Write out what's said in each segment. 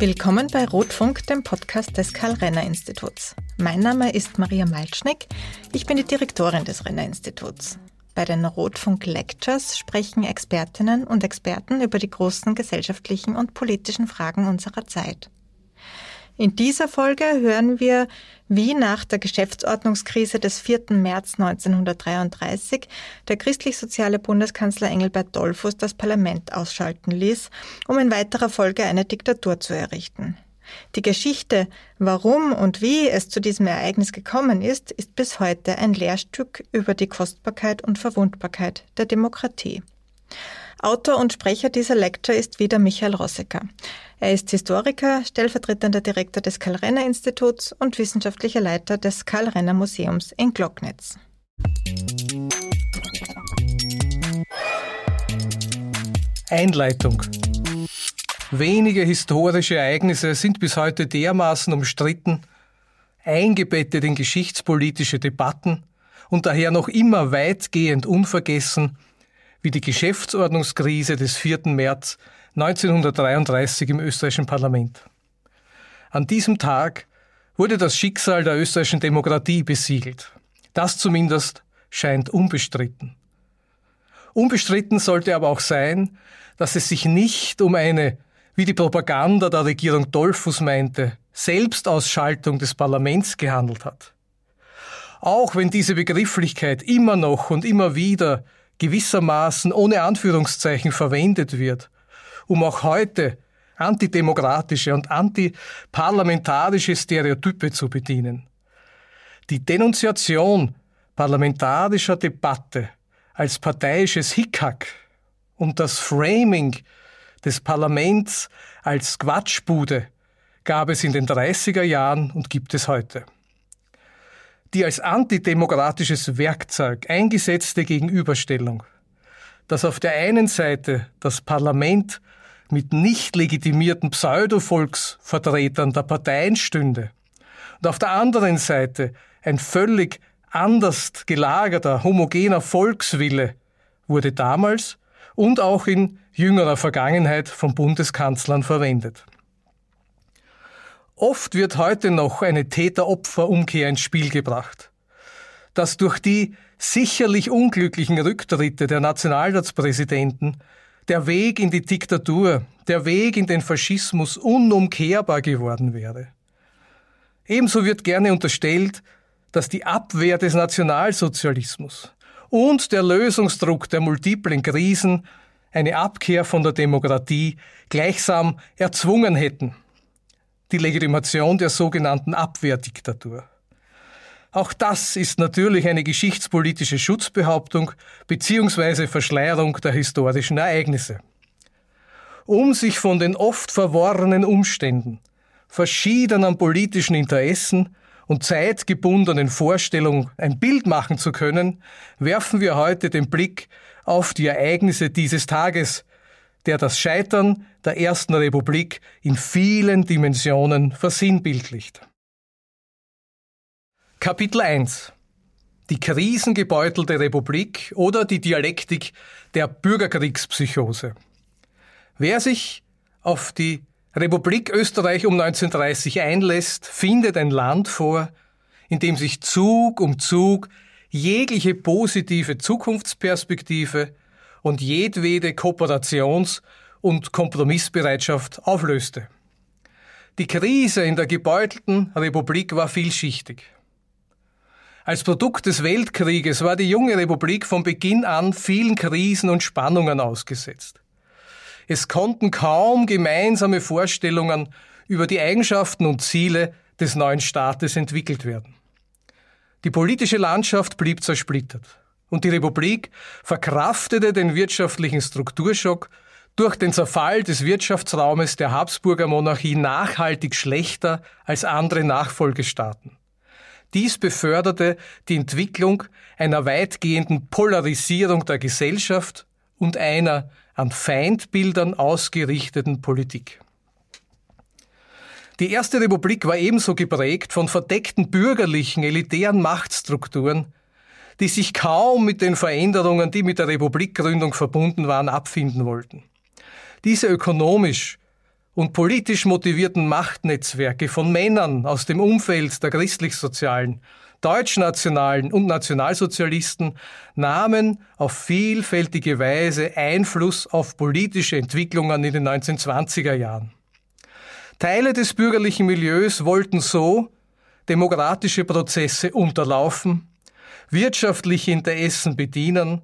Willkommen bei Rotfunk, dem Podcast des Karl-Renner-Instituts. Mein Name ist Maria Malcznik. Ich bin die Direktorin des Renner-Instituts. Bei den Rotfunk Lectures sprechen Expertinnen und Experten über die großen gesellschaftlichen und politischen Fragen unserer Zeit. In dieser Folge hören wir, wie nach der Geschäftsordnungskrise des 4. März 1933 der christlich-soziale Bundeskanzler Engelbert Dollfuß das Parlament ausschalten ließ, um in weiterer Folge eine Diktatur zu errichten. Die Geschichte, warum und wie es zu diesem Ereignis gekommen ist, ist bis heute ein Lehrstück über die Kostbarkeit und Verwundbarkeit der Demokratie. Autor und Sprecher dieser Lecture ist wieder Michael Rossecker. Er ist Historiker, stellvertretender Direktor des Karl-Renner-Instituts und wissenschaftlicher Leiter des Karl-Renner-Museums in Glocknitz. Einleitung. Wenige historische Ereignisse sind bis heute dermaßen umstritten, eingebettet in geschichtspolitische Debatten und daher noch immer weitgehend unvergessen, wie die Geschäftsordnungskrise des 4. März 1933 im österreichischen Parlament. An diesem Tag wurde das Schicksal der österreichischen Demokratie besiegelt. Das zumindest scheint unbestritten. Unbestritten sollte aber auch sein, dass es sich nicht um eine, wie die Propaganda der Regierung Dollfuß meinte, Selbstausschaltung des Parlaments gehandelt hat. Auch wenn diese Begrifflichkeit immer noch und immer wieder gewissermaßen ohne Anführungszeichen verwendet wird, um auch heute antidemokratische und antiparlamentarische Stereotype zu bedienen. Die Denunziation parlamentarischer Debatte als parteiisches Hickhack und das Framing des Parlaments als Quatschbude gab es in den 30er Jahren und gibt es heute die als antidemokratisches Werkzeug eingesetzte Gegenüberstellung, dass auf der einen Seite das Parlament mit nicht legitimierten Pseudovolksvertretern der Parteien stünde und auf der anderen Seite ein völlig anders gelagerter, homogener Volkswille wurde damals und auch in jüngerer Vergangenheit von Bundeskanzlern verwendet. Oft wird heute noch eine Täter-Opfer-Umkehr ins Spiel gebracht. Dass durch die sicherlich unglücklichen Rücktritte der Nationalratspräsidenten der Weg in die Diktatur, der Weg in den Faschismus unumkehrbar geworden wäre. Ebenso wird gerne unterstellt, dass die Abwehr des Nationalsozialismus und der Lösungsdruck der multiplen Krisen eine Abkehr von der Demokratie gleichsam erzwungen hätten die Legitimation der sogenannten Abwehrdiktatur. Auch das ist natürlich eine geschichtspolitische Schutzbehauptung bzw. Verschleierung der historischen Ereignisse. Um sich von den oft verworrenen Umständen, verschiedenen politischen Interessen und zeitgebundenen Vorstellungen ein Bild machen zu können, werfen wir heute den Blick auf die Ereignisse dieses Tages, der das Scheitern der Ersten Republik in vielen Dimensionen versinnbildlicht. Kapitel 1 Die krisengebeutelte Republik oder die Dialektik der Bürgerkriegspsychose. Wer sich auf die Republik Österreich um 1930 einlässt, findet ein Land vor, in dem sich Zug um Zug jegliche positive Zukunftsperspektive und jedwede Kooperations- und Kompromissbereitschaft auflöste. Die Krise in der gebeutelten Republik war vielschichtig. Als Produkt des Weltkrieges war die junge Republik von Beginn an vielen Krisen und Spannungen ausgesetzt. Es konnten kaum gemeinsame Vorstellungen über die Eigenschaften und Ziele des neuen Staates entwickelt werden. Die politische Landschaft blieb zersplittert und die Republik verkraftete den wirtschaftlichen Strukturschock durch den Zerfall des Wirtschaftsraumes der Habsburger Monarchie nachhaltig schlechter als andere Nachfolgestaaten. Dies beförderte die Entwicklung einer weitgehenden Polarisierung der Gesellschaft und einer an Feindbildern ausgerichteten Politik. Die Erste Republik war ebenso geprägt von verdeckten bürgerlichen, elitären Machtstrukturen, die sich kaum mit den Veränderungen, die mit der Republikgründung verbunden waren, abfinden wollten. Diese ökonomisch und politisch motivierten Machtnetzwerke von Männern aus dem Umfeld der christlich-sozialen, deutschnationalen und Nationalsozialisten nahmen auf vielfältige Weise Einfluss auf politische Entwicklungen in den 1920er Jahren. Teile des bürgerlichen Milieus wollten so demokratische Prozesse unterlaufen, wirtschaftliche Interessen bedienen,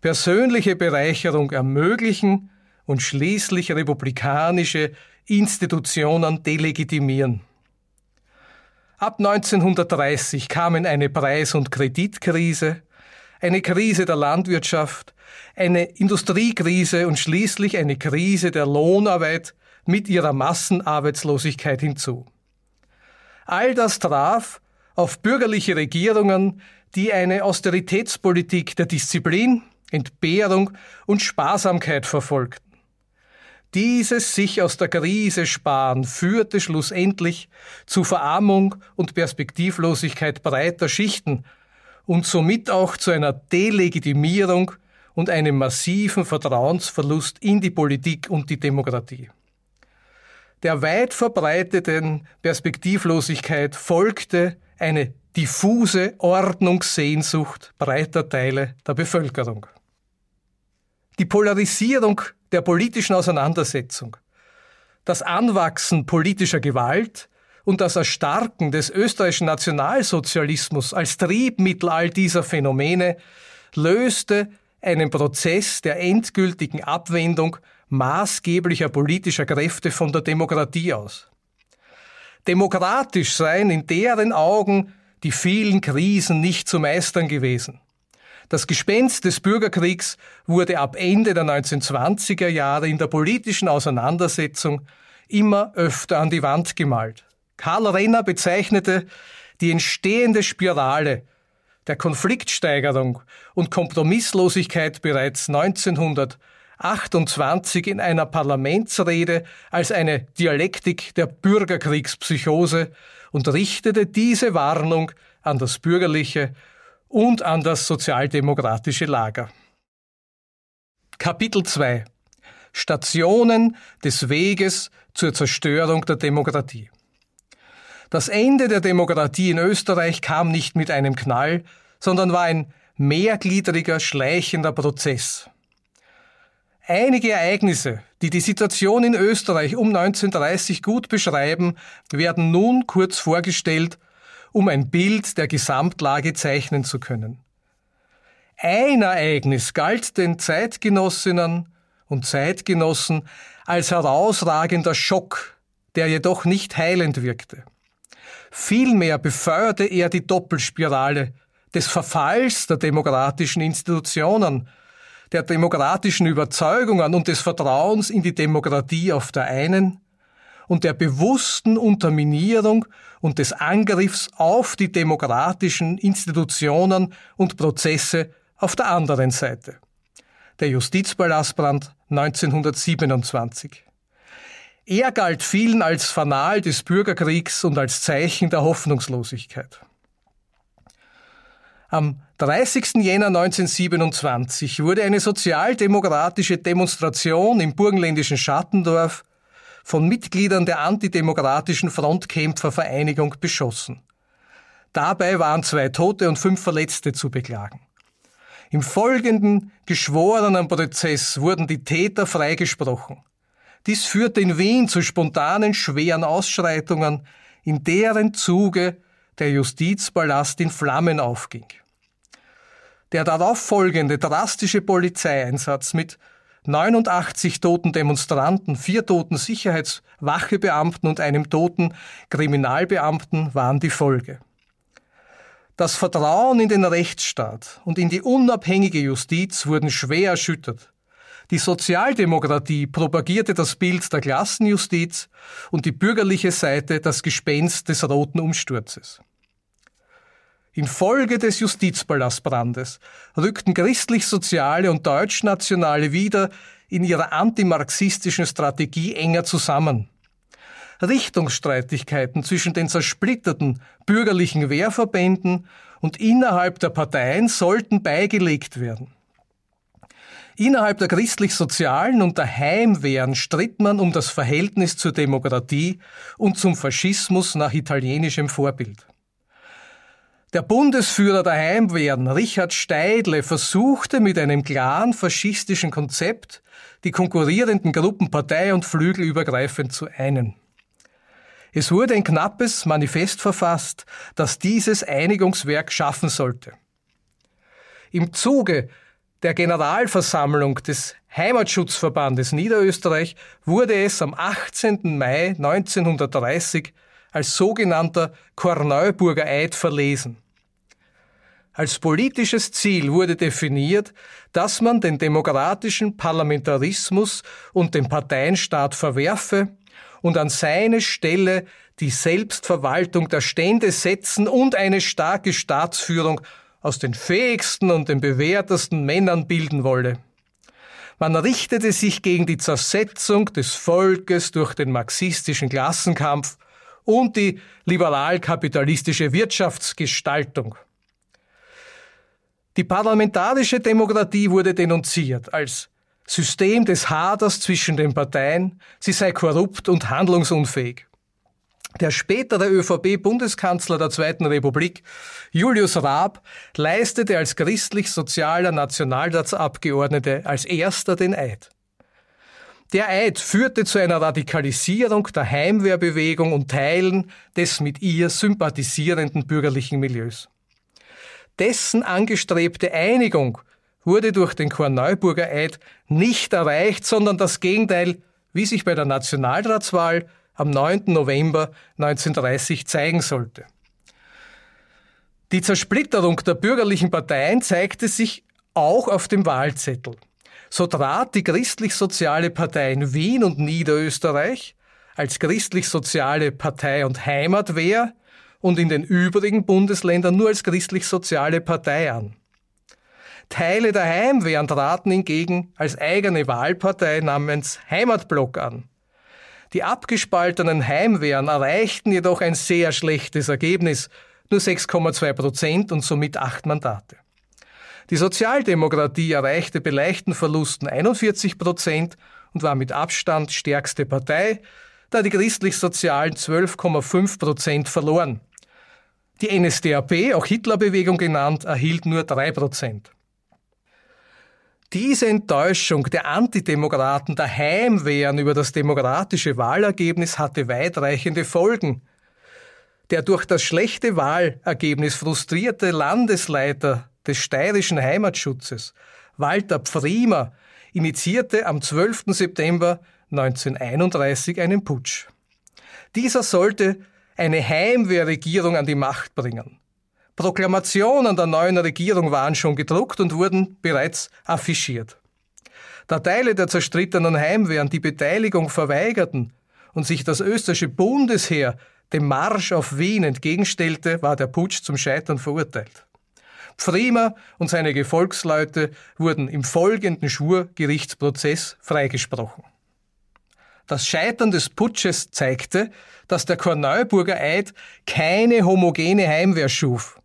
persönliche Bereicherung ermöglichen und schließlich republikanische Institutionen delegitimieren. Ab 1930 kamen eine Preis- und Kreditkrise, eine Krise der Landwirtschaft, eine Industriekrise und schließlich eine Krise der Lohnarbeit mit ihrer Massenarbeitslosigkeit hinzu. All das traf auf bürgerliche Regierungen, die eine Austeritätspolitik der Disziplin, Entbehrung und Sparsamkeit verfolgten. Dieses sich aus der Krise sparen führte schlussendlich zu Verarmung und Perspektivlosigkeit breiter Schichten und somit auch zu einer Delegitimierung und einem massiven Vertrauensverlust in die Politik und die Demokratie. Der weit verbreiteten Perspektivlosigkeit folgte eine diffuse Ordnungssehnsucht breiter Teile der Bevölkerung. Die Polarisierung der politischen Auseinandersetzung, das Anwachsen politischer Gewalt und das Erstarken des österreichischen Nationalsozialismus als Triebmittel all dieser Phänomene löste einen Prozess der endgültigen Abwendung maßgeblicher politischer Kräfte von der Demokratie aus. Demokratisch seien in deren Augen die vielen Krisen nicht zu meistern gewesen. Das Gespenst des Bürgerkriegs wurde ab Ende der 1920er Jahre in der politischen Auseinandersetzung immer öfter an die Wand gemalt. Karl Renner bezeichnete die entstehende Spirale der Konfliktsteigerung und Kompromisslosigkeit bereits 1928 in einer Parlamentsrede als eine Dialektik der Bürgerkriegspsychose und richtete diese Warnung an das bürgerliche und an das sozialdemokratische Lager. Kapitel 2 Stationen des Weges zur Zerstörung der Demokratie. Das Ende der Demokratie in Österreich kam nicht mit einem Knall, sondern war ein mehrgliedriger, schleichender Prozess. Einige Ereignisse, die die Situation in Österreich um 1930 gut beschreiben, werden nun kurz vorgestellt um ein Bild der Gesamtlage zeichnen zu können. Ein Ereignis galt den Zeitgenossinnen und Zeitgenossen als herausragender Schock, der jedoch nicht heilend wirkte. Vielmehr befeuerte er die Doppelspirale des Verfalls der demokratischen Institutionen, der demokratischen Überzeugungen und des Vertrauens in die Demokratie auf der einen und der bewussten Unterminierung und des Angriffs auf die demokratischen Institutionen und Prozesse auf der anderen Seite. Der Justizpalastbrand 1927. Er galt vielen als Fanal des Bürgerkriegs und als Zeichen der Hoffnungslosigkeit. Am 30. Jänner 1927 wurde eine sozialdemokratische Demonstration im burgenländischen Schattendorf von Mitgliedern der antidemokratischen Frontkämpfervereinigung beschossen. Dabei waren zwei Tote und fünf Verletzte zu beklagen. Im folgenden geschworenen Prozess wurden die Täter freigesprochen. Dies führte in Wien zu spontanen schweren Ausschreitungen, in deren Zuge der Justizpalast in Flammen aufging. Der darauffolgende drastische Polizeieinsatz mit 89 toten Demonstranten, vier toten Sicherheitswachebeamten und einem toten Kriminalbeamten waren die Folge. Das Vertrauen in den Rechtsstaat und in die unabhängige Justiz wurden schwer erschüttert. Die Sozialdemokratie propagierte das Bild der Klassenjustiz und die bürgerliche Seite das Gespenst des roten Umsturzes. Infolge des Justizpalastbrandes rückten christlich-soziale und deutschnationale wieder in ihrer antimarxistischen Strategie enger zusammen. Richtungsstreitigkeiten zwischen den zersplitterten bürgerlichen Wehrverbänden und innerhalb der Parteien sollten beigelegt werden. Innerhalb der christlich-sozialen und der Heimwehren stritt man um das Verhältnis zur Demokratie und zum Faschismus nach italienischem Vorbild. Der Bundesführer der Heimwehren, Richard Steidle, versuchte mit einem klaren faschistischen Konzept die konkurrierenden Gruppen partei- und flügelübergreifend zu einen. Es wurde ein knappes Manifest verfasst, das dieses Einigungswerk schaffen sollte. Im Zuge der Generalversammlung des Heimatschutzverbandes Niederösterreich wurde es am 18. Mai 1930 als sogenannter Korneuburger Eid verlesen. Als politisches Ziel wurde definiert, dass man den demokratischen Parlamentarismus und den Parteienstaat verwerfe und an seine Stelle die Selbstverwaltung der Stände setzen und eine starke Staatsführung aus den fähigsten und den bewährtesten Männern bilden wolle. Man richtete sich gegen die Zersetzung des Volkes durch den marxistischen Klassenkampf und die liberal-kapitalistische Wirtschaftsgestaltung. Die parlamentarische Demokratie wurde denunziert als System des Haders zwischen den Parteien, sie sei korrupt und handlungsunfähig. Der spätere ÖVP-Bundeskanzler der Zweiten Republik, Julius Raab, leistete als christlich-sozialer Nationalratsabgeordnete als erster den Eid. Der Eid führte zu einer Radikalisierung der Heimwehrbewegung und Teilen des mit ihr sympathisierenden bürgerlichen Milieus. Dessen angestrebte Einigung wurde durch den Korneuburger Eid nicht erreicht, sondern das Gegenteil, wie sich bei der Nationalratswahl am 9. November 1930 zeigen sollte. Die Zersplitterung der bürgerlichen Parteien zeigte sich auch auf dem Wahlzettel. So trat die christlich-soziale Partei in Wien und Niederösterreich als christlich-soziale Partei und Heimatwehr und in den übrigen Bundesländern nur als christlich-soziale Partei an. Teile der Heimwehren traten hingegen als eigene Wahlpartei namens Heimatblock an. Die abgespaltenen Heimwehren erreichten jedoch ein sehr schlechtes Ergebnis, nur 6,2 Prozent und somit acht Mandate. Die Sozialdemokratie erreichte bei leichten Verlusten 41 Prozent und war mit Abstand stärkste Partei, da die christlich-sozialen 12,5 Prozent verloren. Die NSDAP, auch Hitlerbewegung genannt, erhielt nur 3 Prozent. Diese Enttäuschung der Antidemokraten der Heimwehren über das demokratische Wahlergebnis hatte weitreichende Folgen. Der durch das schlechte Wahlergebnis frustrierte Landesleiter des steirischen Heimatschutzes, Walter Pfriemer, initiierte am 12. September 1931 einen Putsch. Dieser sollte eine Heimwehrregierung an die Macht bringen. Proklamationen der neuen Regierung waren schon gedruckt und wurden bereits affichiert. Da Teile der zerstrittenen Heimwehren die Beteiligung verweigerten und sich das österreichische Bundesheer dem Marsch auf Wien entgegenstellte, war der Putsch zum Scheitern verurteilt. Pfriemer und seine Gefolgsleute wurden im folgenden Schwurgerichtsprozess freigesprochen. Das Scheitern des Putsches zeigte, dass der Korneuburger Eid keine homogene Heimwehr schuf.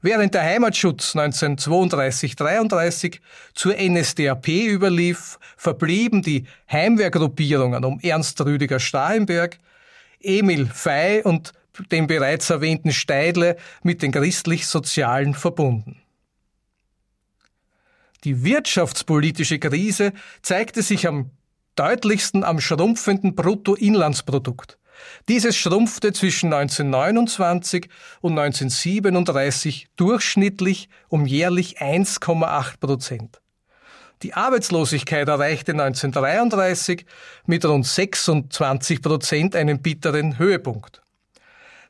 Während der Heimatschutz 1932-33 zur NSDAP überlief, verblieben die Heimwehrgruppierungen um Ernst Rüdiger Stahlenberg, Emil Fey und den bereits erwähnten Steidle mit den christlich-sozialen verbunden. Die wirtschaftspolitische Krise zeigte sich am deutlichsten am schrumpfenden Bruttoinlandsprodukt. Dieses schrumpfte zwischen 1929 und 1937 durchschnittlich um jährlich 1,8 Prozent. Die Arbeitslosigkeit erreichte 1933 mit rund 26 Prozent einen bitteren Höhepunkt.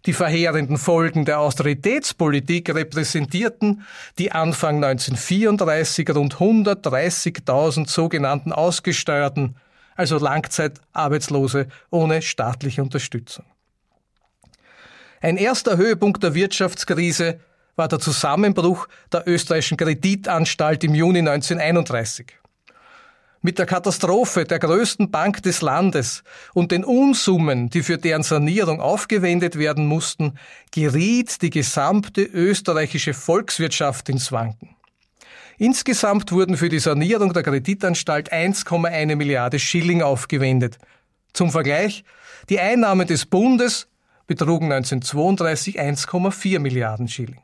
Die verheerenden Folgen der Austeritätspolitik repräsentierten die Anfang 1934 rund 130.000 sogenannten Ausgesteuerten, also Langzeitarbeitslose ohne staatliche Unterstützung. Ein erster Höhepunkt der Wirtschaftskrise war der Zusammenbruch der österreichischen Kreditanstalt im Juni 1931. Mit der Katastrophe der größten Bank des Landes und den Unsummen, die für deren Sanierung aufgewendet werden mussten, geriet die gesamte österreichische Volkswirtschaft ins Wanken. Insgesamt wurden für die Sanierung der Kreditanstalt 1,1 Milliarde Schilling aufgewendet. Zum Vergleich, die Einnahmen des Bundes betrugen 1932 1,4 Milliarden Schilling.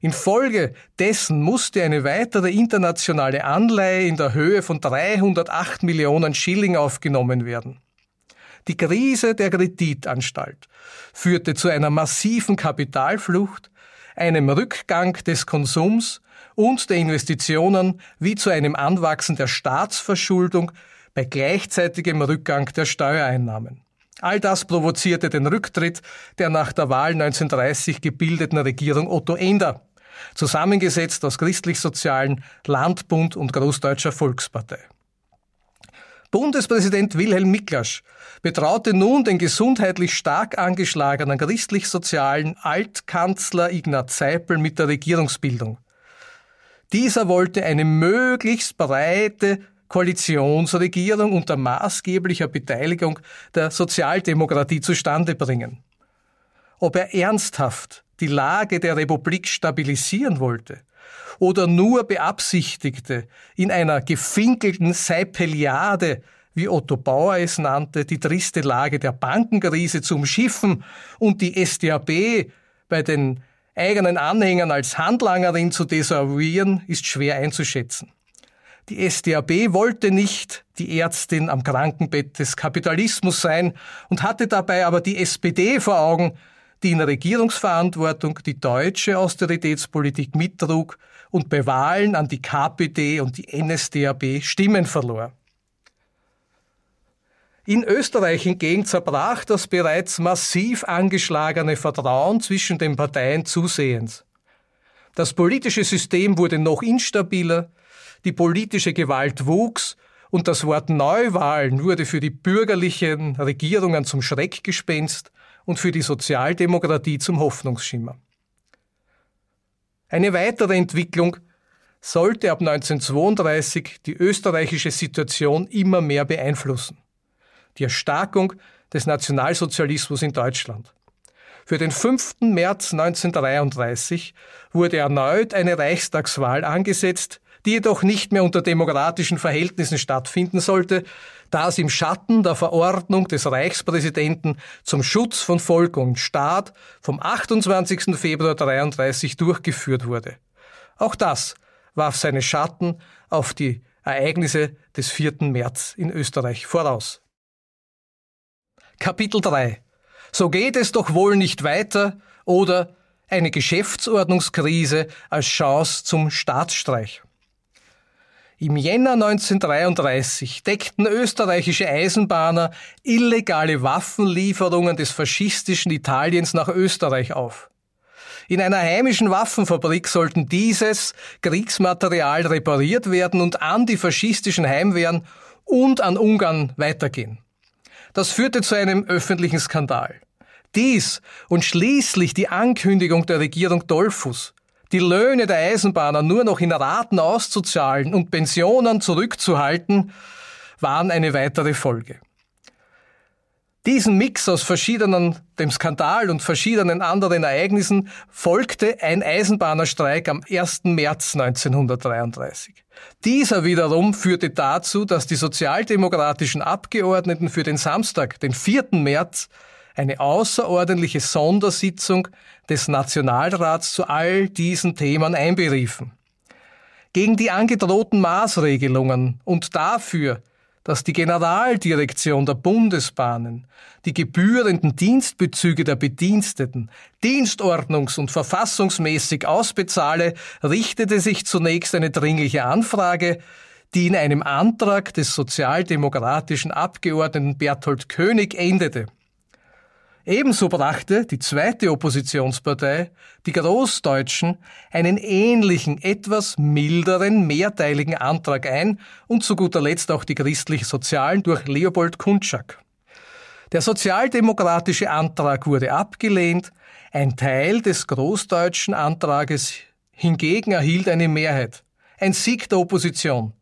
Infolge dessen musste eine weitere internationale Anleihe in der Höhe von 308 Millionen Schilling aufgenommen werden. Die Krise der Kreditanstalt führte zu einer massiven Kapitalflucht, einem Rückgang des Konsums und der Investitionen wie zu einem Anwachsen der Staatsverschuldung bei gleichzeitigem Rückgang der Steuereinnahmen. All das provozierte den Rücktritt der nach der Wahl 1930 gebildeten Regierung Otto Ender, zusammengesetzt aus christlich-sozialen Landbund und Großdeutscher Volkspartei. Bundespräsident Wilhelm Miklasch betraute nun den gesundheitlich stark angeschlagenen christlich-sozialen Altkanzler Ignaz Seipel mit der Regierungsbildung. Dieser wollte eine möglichst breite Koalitionsregierung unter maßgeblicher Beteiligung der Sozialdemokratie zustande bringen. Ob er ernsthaft die Lage der Republik stabilisieren wollte oder nur beabsichtigte, in einer gefinkelten Seipeliade, wie Otto Bauer es nannte, die triste Lage der Bankenkrise zu umschiffen und die SDAB bei den eigenen Anhängern als Handlangerin zu desavouieren, ist schwer einzuschätzen. Die SDAB wollte nicht die Ärztin am Krankenbett des Kapitalismus sein und hatte dabei aber die SPD vor Augen, die in Regierungsverantwortung die deutsche Austeritätspolitik mittrug und bei Wahlen an die KPD und die NSDAP Stimmen verlor. In Österreich hingegen zerbrach das bereits massiv angeschlagene Vertrauen zwischen den Parteien zusehends. Das politische System wurde noch instabiler, die politische Gewalt wuchs und das Wort Neuwahlen wurde für die bürgerlichen Regierungen zum Schreckgespenst und für die Sozialdemokratie zum Hoffnungsschimmer. Eine weitere Entwicklung sollte ab 1932 die österreichische Situation immer mehr beeinflussen. Die Erstarkung des Nationalsozialismus in Deutschland. Für den 5. März 1933 wurde erneut eine Reichstagswahl angesetzt, die jedoch nicht mehr unter demokratischen Verhältnissen stattfinden sollte, da es im Schatten der Verordnung des Reichspräsidenten zum Schutz von Volk und Staat vom 28. Februar 1933 durchgeführt wurde. Auch das warf seine Schatten auf die Ereignisse des 4. März in Österreich voraus. Kapitel 3 So geht es doch wohl nicht weiter oder eine Geschäftsordnungskrise als Chance zum Staatsstreich. Im Jänner 1933 deckten österreichische Eisenbahner illegale Waffenlieferungen des faschistischen Italiens nach Österreich auf. In einer heimischen Waffenfabrik sollten dieses Kriegsmaterial repariert werden und an die faschistischen Heimwehren und an Ungarn weitergehen. Das führte zu einem öffentlichen Skandal. Dies und schließlich die Ankündigung der Regierung Dollfuss, die Löhne der Eisenbahner nur noch in Raten auszuzahlen und Pensionen zurückzuhalten, waren eine weitere Folge. Diesen Mix aus verschiedenen, dem Skandal und verschiedenen anderen Ereignissen folgte ein Eisenbahnerstreik am 1. März 1933. Dieser wiederum führte dazu, dass die sozialdemokratischen Abgeordneten für den Samstag, den 4. März, eine außerordentliche Sondersitzung des Nationalrats zu all diesen Themen einberiefen. Gegen die angedrohten Maßregelungen und dafür, dass die Generaldirektion der Bundesbahnen die gebührenden Dienstbezüge der Bediensteten dienstordnungs- und verfassungsmäßig ausbezahle, richtete sich zunächst eine dringliche Anfrage, die in einem Antrag des sozialdemokratischen Abgeordneten Berthold König endete. Ebenso brachte die zweite Oppositionspartei, die Großdeutschen, einen ähnlichen, etwas milderen, mehrteiligen Antrag ein und zu guter Letzt auch die christlich-sozialen durch Leopold Kunczak. Der sozialdemokratische Antrag wurde abgelehnt, ein Teil des großdeutschen Antrages hingegen erhielt eine Mehrheit, ein Sieg der Opposition.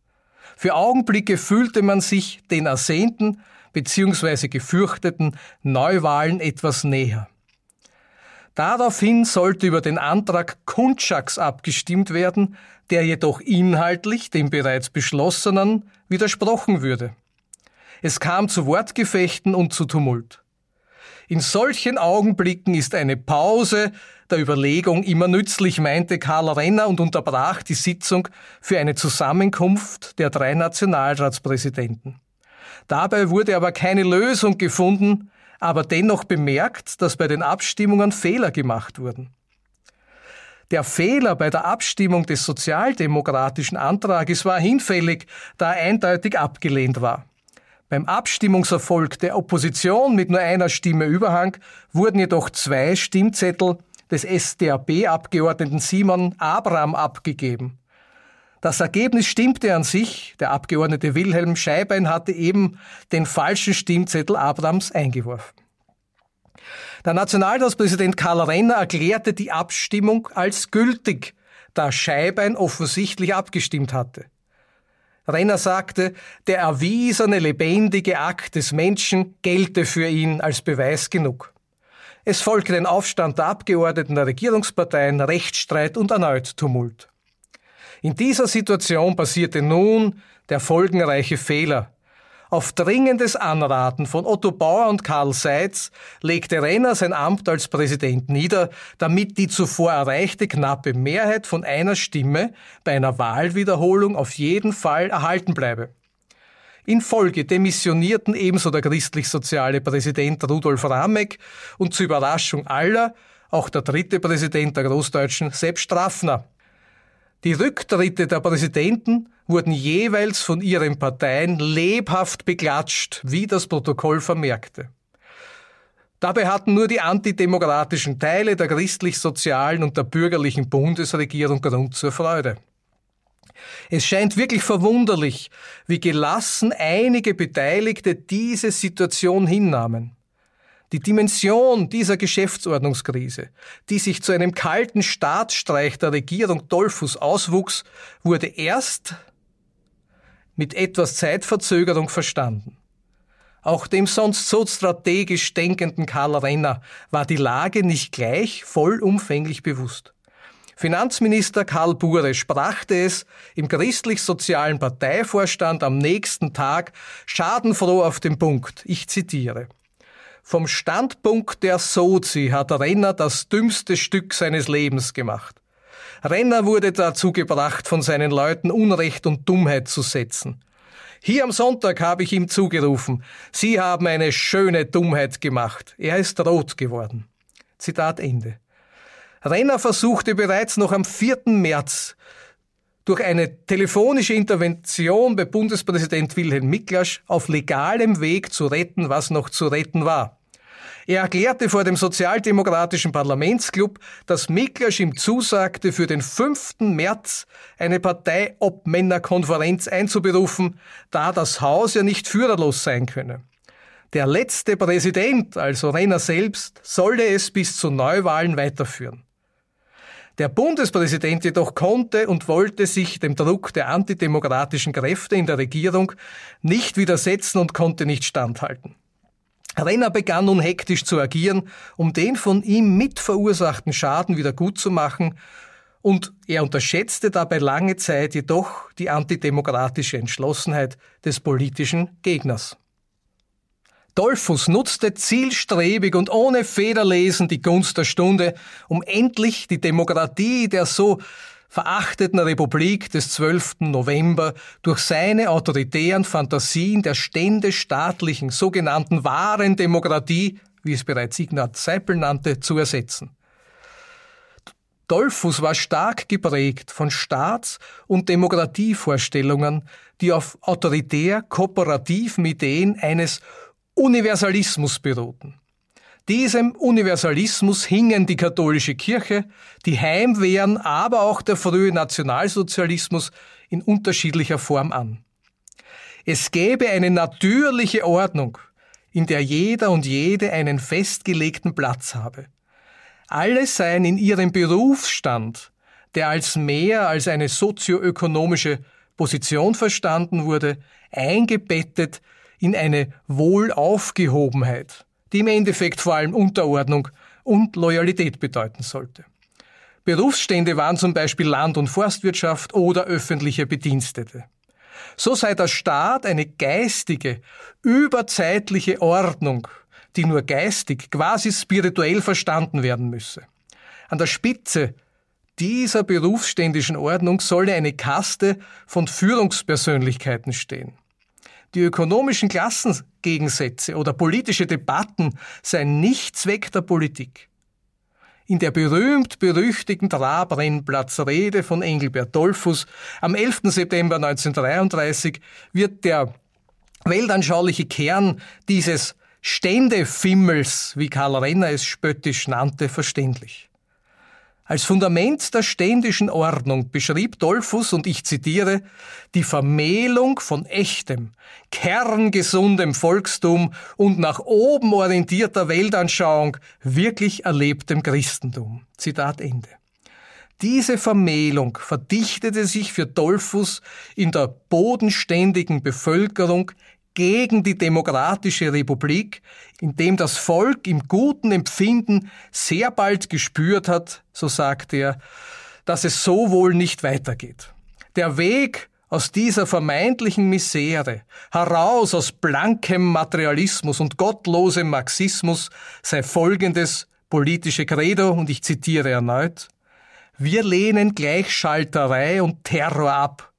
Für Augenblicke fühlte man sich den ersehnten, bzw. gefürchteten Neuwahlen etwas näher. Daraufhin sollte über den Antrag Kunczaks abgestimmt werden, der jedoch inhaltlich dem bereits beschlossenen widersprochen würde. Es kam zu Wortgefechten und zu Tumult. In solchen Augenblicken ist eine Pause der Überlegung immer nützlich, meinte Karl Renner und unterbrach die Sitzung für eine Zusammenkunft der drei Nationalratspräsidenten. Dabei wurde aber keine Lösung gefunden, aber dennoch bemerkt, dass bei den Abstimmungen Fehler gemacht wurden. Der Fehler bei der Abstimmung des sozialdemokratischen Antrages war hinfällig, da er eindeutig abgelehnt war. Beim Abstimmungserfolg der Opposition mit nur einer Stimme Überhang wurden jedoch zwei Stimmzettel des SDAP-Abgeordneten Simon Abraham abgegeben. Das Ergebnis stimmte an sich, der Abgeordnete Wilhelm Scheibein hatte eben den falschen Stimmzettel Abrams eingeworfen. Der Nationalratspräsident Karl Renner erklärte die Abstimmung als gültig, da Scheibein offensichtlich abgestimmt hatte. Renner sagte, der erwiesene lebendige Akt des Menschen gelte für ihn als Beweis genug. Es folgte ein Aufstand der Abgeordneten der Regierungsparteien, Rechtsstreit und erneut Tumult. In dieser Situation passierte nun der folgenreiche Fehler. Auf dringendes Anraten von Otto Bauer und Karl Seitz legte Renner sein Amt als Präsident nieder, damit die zuvor erreichte knappe Mehrheit von einer Stimme bei einer Wahlwiederholung auf jeden Fall erhalten bleibe. In Folge demissionierten ebenso der christlich-soziale Präsident Rudolf Rameck und zur Überraschung aller auch der dritte Präsident der Großdeutschen, Sepp Straffner. Die Rücktritte der Präsidenten wurden jeweils von ihren Parteien lebhaft beklatscht, wie das Protokoll vermerkte. Dabei hatten nur die antidemokratischen Teile der christlich-sozialen und der bürgerlichen Bundesregierung Grund zur Freude. Es scheint wirklich verwunderlich, wie gelassen einige Beteiligte diese Situation hinnahmen. Die Dimension dieser Geschäftsordnungskrise, die sich zu einem kalten Staatsstreich der Regierung Dollfuß auswuchs, wurde erst mit etwas Zeitverzögerung verstanden. Auch dem sonst so strategisch denkenden Karl Renner war die Lage nicht gleich vollumfänglich bewusst. Finanzminister Karl Bure brachte es im christlich-sozialen Parteivorstand am nächsten Tag schadenfroh auf den Punkt. Ich zitiere. Vom Standpunkt der Sozi hat Renner das dümmste Stück seines Lebens gemacht. Renner wurde dazu gebracht, von seinen Leuten Unrecht und Dummheit zu setzen. Hier am Sonntag habe ich ihm zugerufen, Sie haben eine schöne Dummheit gemacht. Er ist rot geworden. Zitat Ende. Renner versuchte bereits noch am 4. März durch eine telefonische Intervention bei Bundespräsident Wilhelm Miklasch auf legalem Weg zu retten, was noch zu retten war. Er erklärte vor dem sozialdemokratischen Parlamentsclub, dass Miklasch ihm zusagte, für den 5. März eine Parteiobmännerkonferenz einzuberufen, da das Haus ja nicht führerlos sein könne. Der letzte Präsident, also Renner selbst, solle es bis zu Neuwahlen weiterführen. Der Bundespräsident jedoch konnte und wollte sich dem Druck der antidemokratischen Kräfte in der Regierung nicht widersetzen und konnte nicht standhalten. Renner begann nun hektisch zu agieren, um den von ihm mitverursachten Schaden wieder gut und er unterschätzte dabei lange Zeit jedoch die antidemokratische Entschlossenheit des politischen Gegners. Dollfuß nutzte zielstrebig und ohne Federlesen die Gunst der Stunde, um endlich die Demokratie der so verachteten Republik des 12. November durch seine autoritären Fantasien der ständestaatlichen sogenannten wahren Demokratie, wie es bereits Ignaz Seipel nannte, zu ersetzen. Dollfuß war stark geprägt von Staats- und Demokratievorstellungen, die auf autoritär-kooperativen Ideen eines Universalismus beruhten. Diesem Universalismus hingen die katholische Kirche, die Heimwehren, aber auch der frühe Nationalsozialismus in unterschiedlicher Form an. Es gäbe eine natürliche Ordnung, in der jeder und jede einen festgelegten Platz habe. Alle seien in ihrem Berufsstand, der als mehr als eine sozioökonomische Position verstanden wurde, eingebettet in eine Wohlaufgehobenheit, die im Endeffekt vor allem Unterordnung und Loyalität bedeuten sollte. Berufsstände waren zum Beispiel Land- und Forstwirtschaft oder öffentliche Bedienstete. So sei der Staat eine geistige, überzeitliche Ordnung, die nur geistig, quasi spirituell verstanden werden müsse. An der Spitze dieser berufsständischen Ordnung solle eine Kaste von Führungspersönlichkeiten stehen. Die ökonomischen Klassengegensätze oder politische Debatten seien nicht Zweck der Politik. In der berühmt-berüchtigten Trabrennplatzrede von Engelbert Dollfuss am 11. September 1933 wird der weltanschauliche Kern dieses Ständefimmels, wie Karl Renner es spöttisch nannte, verständlich. Als Fundament der ständischen Ordnung beschrieb Dollfuss, und ich zitiere, die Vermählung von echtem, kerngesundem Volkstum und nach oben orientierter Weltanschauung wirklich erlebtem Christentum. Zitat Ende. Diese Vermählung verdichtete sich für Dollfuss in der bodenständigen Bevölkerung gegen die demokratische Republik, in dem das Volk im guten Empfinden sehr bald gespürt hat, so sagt er, dass es so wohl nicht weitergeht. Der Weg aus dieser vermeintlichen Misere, heraus aus blankem Materialismus und gottlosem Marxismus sei folgendes politische Credo, und ich zitiere erneut, wir lehnen Gleichschalterei und Terror ab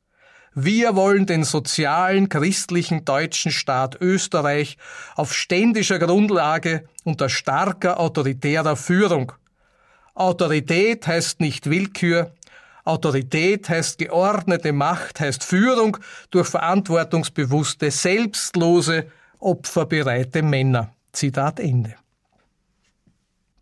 wir wollen den sozialen, christlichen deutschen Staat Österreich auf ständischer Grundlage unter starker autoritärer Führung. Autorität heißt nicht Willkür, Autorität heißt geordnete Macht, heißt Führung durch verantwortungsbewusste, selbstlose, opferbereite Männer. Zitat Ende.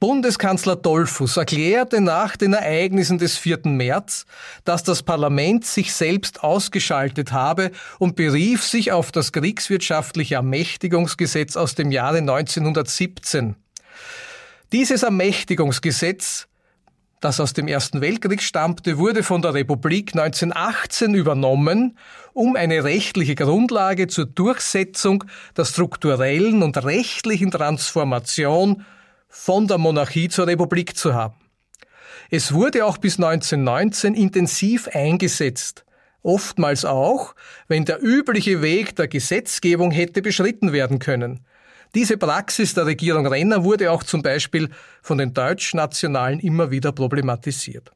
Bundeskanzler Dollfuss erklärte nach den Ereignissen des 4. März, dass das Parlament sich selbst ausgeschaltet habe und berief sich auf das kriegswirtschaftliche Ermächtigungsgesetz aus dem Jahre 1917. Dieses Ermächtigungsgesetz das aus dem Ersten Weltkrieg stammte, wurde von der Republik 1918 übernommen, um eine rechtliche Grundlage zur Durchsetzung der strukturellen und rechtlichen Transformation von der Monarchie zur Republik zu haben. Es wurde auch bis 1919 intensiv eingesetzt, oftmals auch, wenn der übliche Weg der Gesetzgebung hätte beschritten werden können. Diese Praxis der Regierung Renner wurde auch zum Beispiel von den Deutschnationalen immer wieder problematisiert.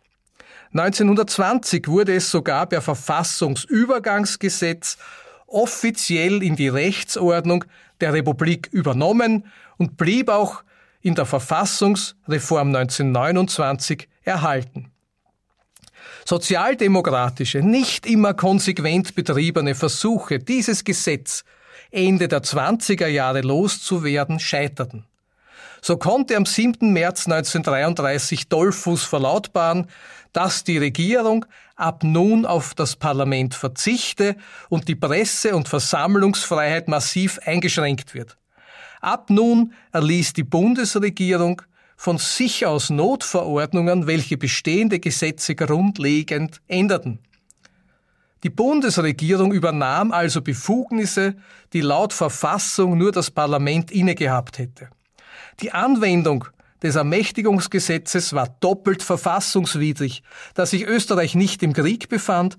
1920 wurde es sogar per Verfassungsübergangsgesetz offiziell in die Rechtsordnung der Republik übernommen und blieb auch in der Verfassungsreform 1929 erhalten. Sozialdemokratische, nicht immer konsequent betriebene Versuche, dieses Gesetz Ende der 20er Jahre loszuwerden, scheiterten. So konnte am 7. März 1933 Dollfuß verlautbaren, dass die Regierung ab nun auf das Parlament verzichte und die Presse- und Versammlungsfreiheit massiv eingeschränkt wird. Ab nun erließ die Bundesregierung von sich aus Notverordnungen, welche bestehende Gesetze grundlegend änderten. Die Bundesregierung übernahm also Befugnisse, die laut Verfassung nur das Parlament innegehabt hätte. Die Anwendung des Ermächtigungsgesetzes war doppelt verfassungswidrig, da sich Österreich nicht im Krieg befand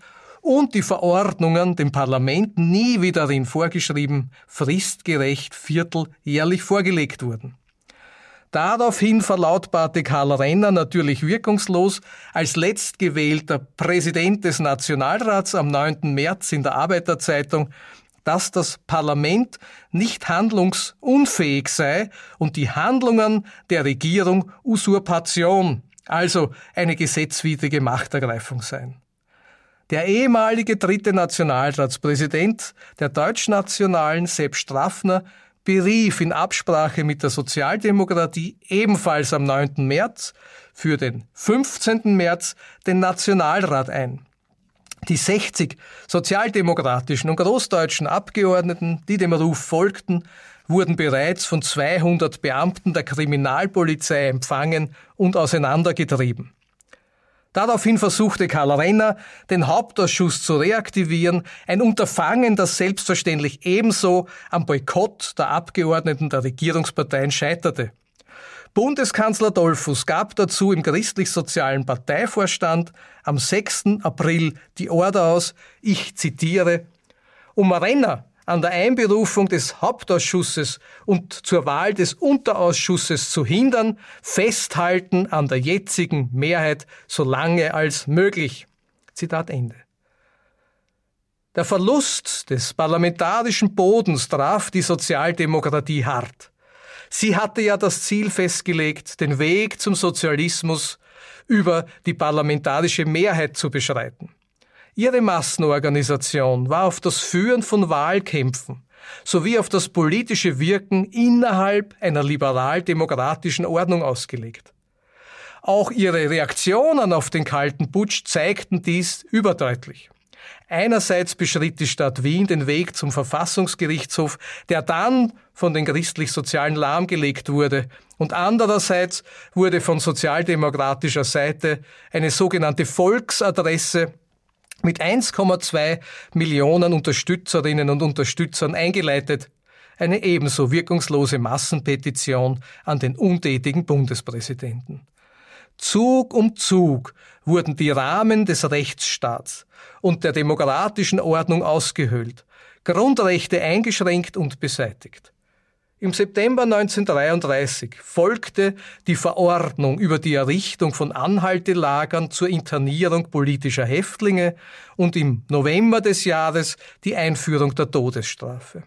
und die Verordnungen dem Parlament nie wie darin vorgeschrieben fristgerecht vierteljährlich vorgelegt wurden. Daraufhin verlautbarte Karl Renner natürlich wirkungslos als letztgewählter Präsident des Nationalrats am 9. März in der Arbeiterzeitung, dass das Parlament nicht handlungsunfähig sei und die Handlungen der Regierung Usurpation, also eine gesetzwidrige Machtergreifung seien. Der ehemalige dritte Nationalratspräsident der Deutschnationalen, Sepp Straffner, berief in Absprache mit der Sozialdemokratie ebenfalls am 9. März für den 15. März den Nationalrat ein. Die 60 sozialdemokratischen und großdeutschen Abgeordneten, die dem Ruf folgten, wurden bereits von 200 Beamten der Kriminalpolizei empfangen und auseinandergetrieben. Daraufhin versuchte Karl Renner, den Hauptausschuss zu reaktivieren, ein Unterfangen, das selbstverständlich ebenso am Boykott der Abgeordneten der Regierungsparteien scheiterte. Bundeskanzler Dollfuss gab dazu im christlich-sozialen Parteivorstand am 6. April die Order aus, ich zitiere, um Renner an der Einberufung des Hauptausschusses und zur Wahl des Unterausschusses zu hindern, festhalten an der jetzigen Mehrheit so lange als möglich. Zitat Ende. Der Verlust des parlamentarischen Bodens traf die Sozialdemokratie hart. Sie hatte ja das Ziel festgelegt, den Weg zum Sozialismus über die parlamentarische Mehrheit zu beschreiten. Ihre Massenorganisation war auf das Führen von Wahlkämpfen sowie auf das politische Wirken innerhalb einer liberal-demokratischen Ordnung ausgelegt. Auch ihre Reaktionen auf den kalten Putsch zeigten dies überdeutlich. Einerseits beschritt die Stadt Wien den Weg zum Verfassungsgerichtshof, der dann von den christlich-sozialen lahmgelegt wurde, und andererseits wurde von sozialdemokratischer Seite eine sogenannte Volksadresse mit 1,2 Millionen Unterstützerinnen und Unterstützern eingeleitet, eine ebenso wirkungslose Massenpetition an den untätigen Bundespräsidenten. Zug um Zug wurden die Rahmen des Rechtsstaats und der demokratischen Ordnung ausgehöhlt, Grundrechte eingeschränkt und beseitigt. Im September 1933 folgte die Verordnung über die Errichtung von Anhaltelagern zur Internierung politischer Häftlinge und im November des Jahres die Einführung der Todesstrafe.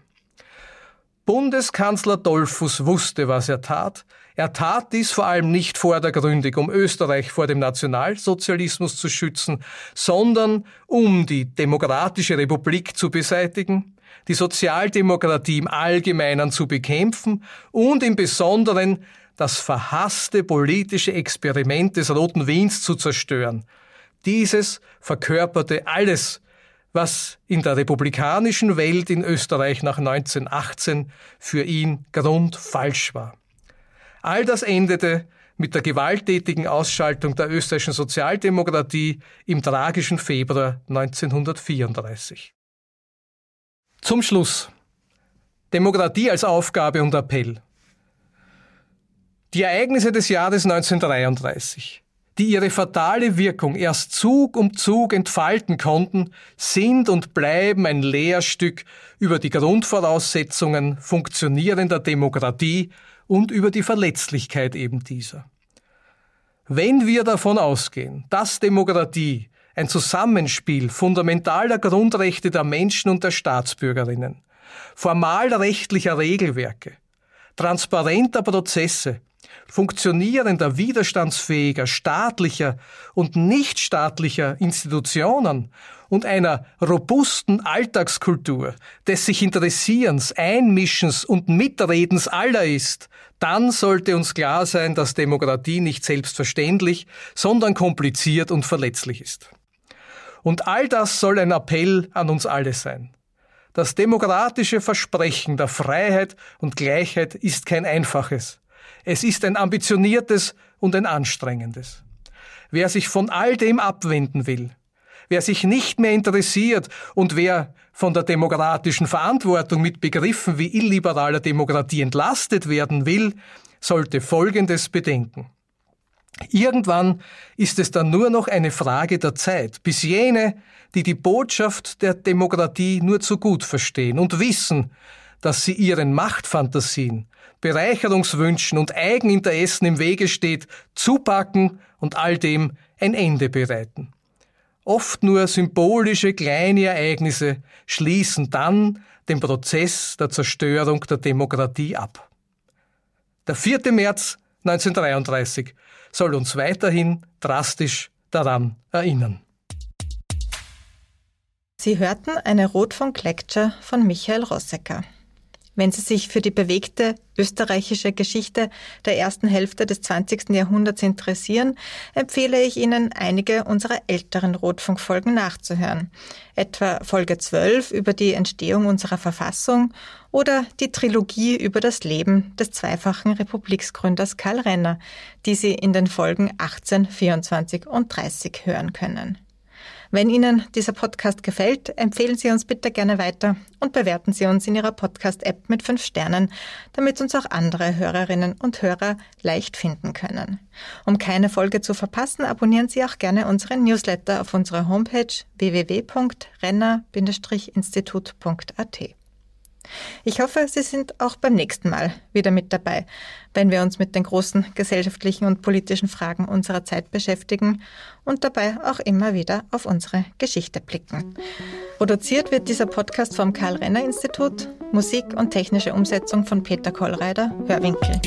Bundeskanzler Dollfuss wusste, was er tat. Er tat dies vor allem nicht vordergründig, um Österreich vor dem Nationalsozialismus zu schützen, sondern um die demokratische Republik zu beseitigen, die Sozialdemokratie im Allgemeinen zu bekämpfen und im Besonderen das verhasste politische Experiment des Roten Wiens zu zerstören. Dieses verkörperte alles, was in der republikanischen Welt in Österreich nach 1918 für ihn grundfalsch war. All das endete mit der gewalttätigen Ausschaltung der österreichischen Sozialdemokratie im tragischen Februar 1934. Zum Schluss. Demokratie als Aufgabe und Appell. Die Ereignisse des Jahres 1933, die ihre fatale Wirkung erst Zug um Zug entfalten konnten, sind und bleiben ein Lehrstück über die Grundvoraussetzungen funktionierender Demokratie und über die Verletzlichkeit eben dieser. Wenn wir davon ausgehen, dass Demokratie ein Zusammenspiel fundamentaler Grundrechte der Menschen und der Staatsbürgerinnen, formalrechtlicher Regelwerke, transparenter Prozesse, funktionierender, widerstandsfähiger, staatlicher und nichtstaatlicher Institutionen und einer robusten Alltagskultur, des sich Interessierens, Einmischens und Mitredens aller ist, dann sollte uns klar sein, dass Demokratie nicht selbstverständlich, sondern kompliziert und verletzlich ist. Und all das soll ein Appell an uns alle sein. Das demokratische Versprechen der Freiheit und Gleichheit ist kein einfaches. Es ist ein ambitioniertes und ein anstrengendes. Wer sich von all dem abwenden will, wer sich nicht mehr interessiert und wer von der demokratischen Verantwortung mit Begriffen wie illiberaler Demokratie entlastet werden will, sollte Folgendes bedenken. Irgendwann ist es dann nur noch eine Frage der Zeit, bis jene, die die Botschaft der Demokratie nur zu gut verstehen und wissen, dass sie ihren Machtfantasien, Bereicherungswünschen und Eigeninteressen im Wege steht, zupacken und all dem ein Ende bereiten. Oft nur symbolische kleine Ereignisse schließen dann den Prozess der Zerstörung der Demokratie ab. Der 4. März 1933 soll uns weiterhin drastisch daran erinnern. Sie hörten eine Rotfunk-Lecture von Michael Rossecker. Wenn Sie sich für die bewegte österreichische Geschichte der ersten Hälfte des 20. Jahrhunderts interessieren, empfehle ich Ihnen, einige unserer älteren Rotfunkfolgen nachzuhören. Etwa Folge 12 über die Entstehung unserer Verfassung oder die Trilogie über das Leben des zweifachen Republiksgründers Karl Renner, die Sie in den Folgen 18, 24 und 30 hören können. Wenn Ihnen dieser Podcast gefällt, empfehlen Sie uns bitte gerne weiter und bewerten Sie uns in Ihrer Podcast-App mit fünf Sternen, damit uns auch andere Hörerinnen und Hörer leicht finden können. Um keine Folge zu verpassen, abonnieren Sie auch gerne unseren Newsletter auf unserer Homepage www.renner-institut.at. Ich hoffe, Sie sind auch beim nächsten Mal wieder mit dabei, wenn wir uns mit den großen gesellschaftlichen und politischen Fragen unserer Zeit beschäftigen und dabei auch immer wieder auf unsere Geschichte blicken. Produziert wird dieser Podcast vom Karl-Renner-Institut, Musik und technische Umsetzung von Peter Kollreider, Hörwinkel.